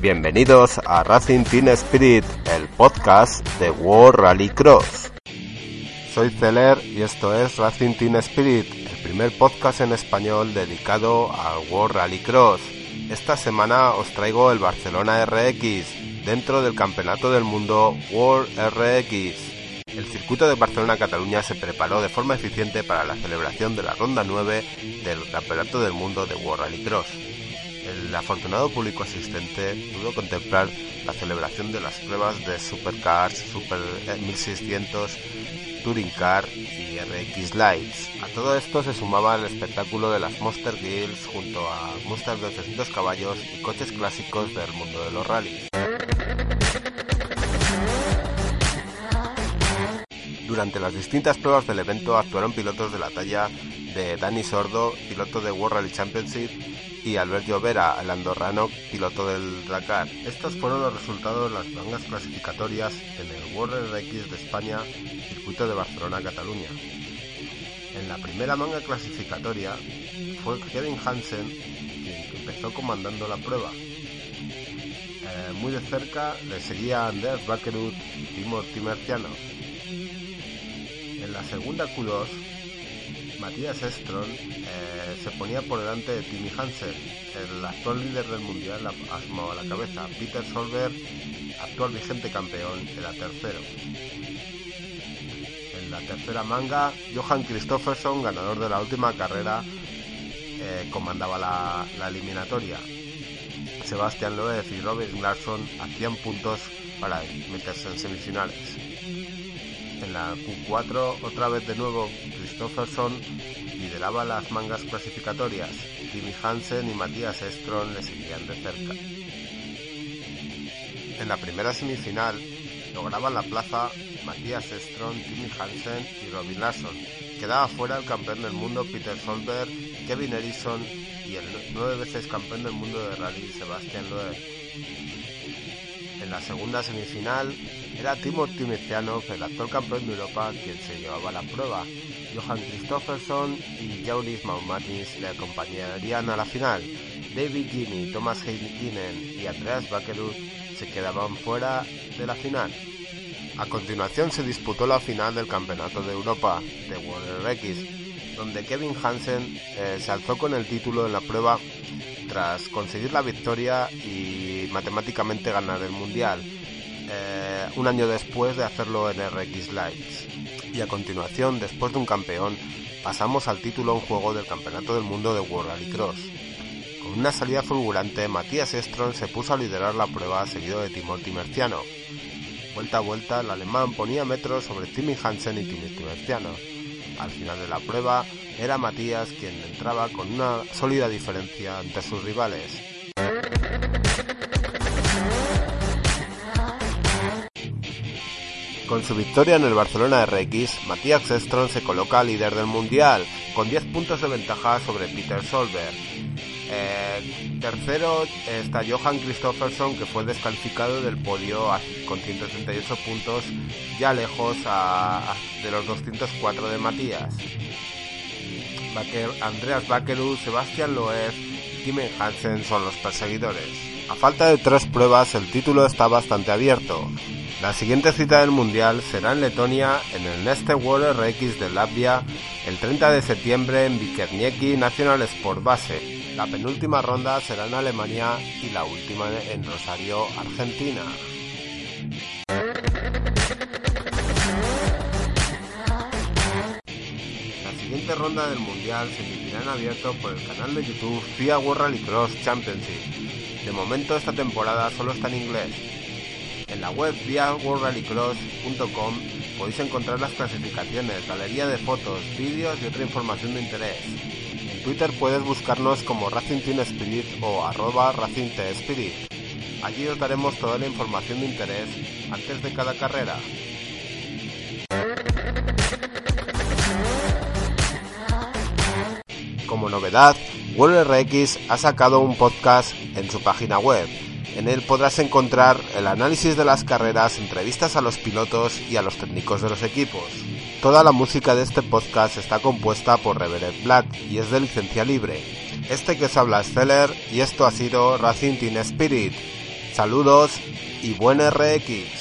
Bienvenidos a Racing Team Spirit, el podcast de World Rally Cross. Soy Celer y esto es Racing Team Spirit, el primer podcast en español dedicado al World Rally Cross. Esta semana os traigo el Barcelona RX dentro del Campeonato del Mundo World RX. El circuito de Barcelona-Cataluña se preparó de forma eficiente para la celebración de la ronda 9 del Campeonato del Mundo de World Rally Cross el afortunado público asistente pudo contemplar la celebración de las pruebas de Supercars, Super 1600, Touring Car y RX Lights. A todo esto se sumaba el espectáculo de las Monster Gills junto a Monster de 800 caballos y coches clásicos del mundo de los rallies. Durante las distintas pruebas del evento actuaron pilotos de la talla de Dani Sordo, piloto de World Rally Championship, y Albert Llovera, el andorrano, piloto del Dakar. Estos fueron los resultados de las mangas clasificatorias en el World RX de España, circuito de Barcelona-Cataluña. En la primera manga clasificatoria fue Kevin Hansen quien empezó comandando la prueba. Eh, muy de cerca le seguía Anders Bakerud y Timo Timerciano. En la segunda Q2 Matías Estron eh, se ponía por delante de Timmy Hansen, el actual líder del mundial asomado a la cabeza. Peter Solberg, actual vigente campeón, era tercero. En la tercera manga, Johan Christofferson, ganador de la última carrera, eh, comandaba la, la, eliminatoria. Sebastián Loeb y Robert Larson hacían puntos para meterse en semifinales. En la Q4, otra vez de nuevo, Christopherson lideraba las mangas clasificatorias. Timmy Hansen y Matías Estron le seguían de cerca. En la primera semifinal lograban la plaza Matías Estron, Timmy Hansen y Robin Larson. Quedaba fuera el campeón del mundo Peter Solberg, Kevin Erison y el nueve veces campeón del mundo de rally Sebastián Loeb. En la segunda semifinal era Timo Timiciano, el actual campeón de Europa, quien se llevaba la prueba. Johan Christofferson y Jaulis Maumatis le acompañarían a la final. David Gini, Thomas Heinen y Andreas Bakerud se quedaban fuera de la final. A continuación se disputó la final del Campeonato de Europa de World RX, donde Kevin Hansen eh, se alzó con el título en la prueba tras conseguir la victoria y matemáticamente ganar el Mundial, eh, un año después de hacerlo en RX Lights. Y a continuación, después de un campeón, pasamos al título en juego del Campeonato del Mundo de World Rally Cross. Con una salida fulgurante, Matías Estron se puso a liderar la prueba seguido de Timor Timerciano. Vuelta a vuelta, el alemán ponía metros sobre Timmy Hansen y Timmy Timerciano. Al final de la prueba, era Matías quien entraba con una sólida diferencia ante sus rivales. Con su victoria en el Barcelona RX, Matías Estron se coloca líder del mundial, con 10 puntos de ventaja sobre Peter Solberg. Eh, tercero está Johan Christofferson, que fue descalificado del podio con 138 puntos, ya lejos de los 204 de Matías. Andreas Bakeru, Sebastian Loeb y Kim Hansen son los perseguidores. A falta de tres pruebas, el título está bastante abierto. La siguiente cita del Mundial será en Letonia en el Neste World RX de Latvia el 30 de septiembre en Vikernieki National Sport Base. La penúltima ronda será en Alemania y la última en Rosario, Argentina. La siguiente ronda del Mundial se emitirá en abierto por el canal de YouTube FIA World Rally Cross Championship. De momento esta temporada solo está en inglés, en la web viaworldrallycross.com podéis encontrar las clasificaciones, galería de fotos, vídeos y otra información de interés. En Twitter puedes buscarnos como Racing Spirit o arroba Racing Spirit. Allí os daremos toda la información de interés antes de cada carrera. Como novedad, WorldRX ha sacado un podcast en su página web. En él podrás encontrar el análisis de las carreras, entrevistas a los pilotos y a los técnicos de los equipos. Toda la música de este podcast está compuesta por Reverend Black y es de licencia libre. Este que os habla es Zeller y esto ha sido Racing Team Spirit. Saludos y buen RX.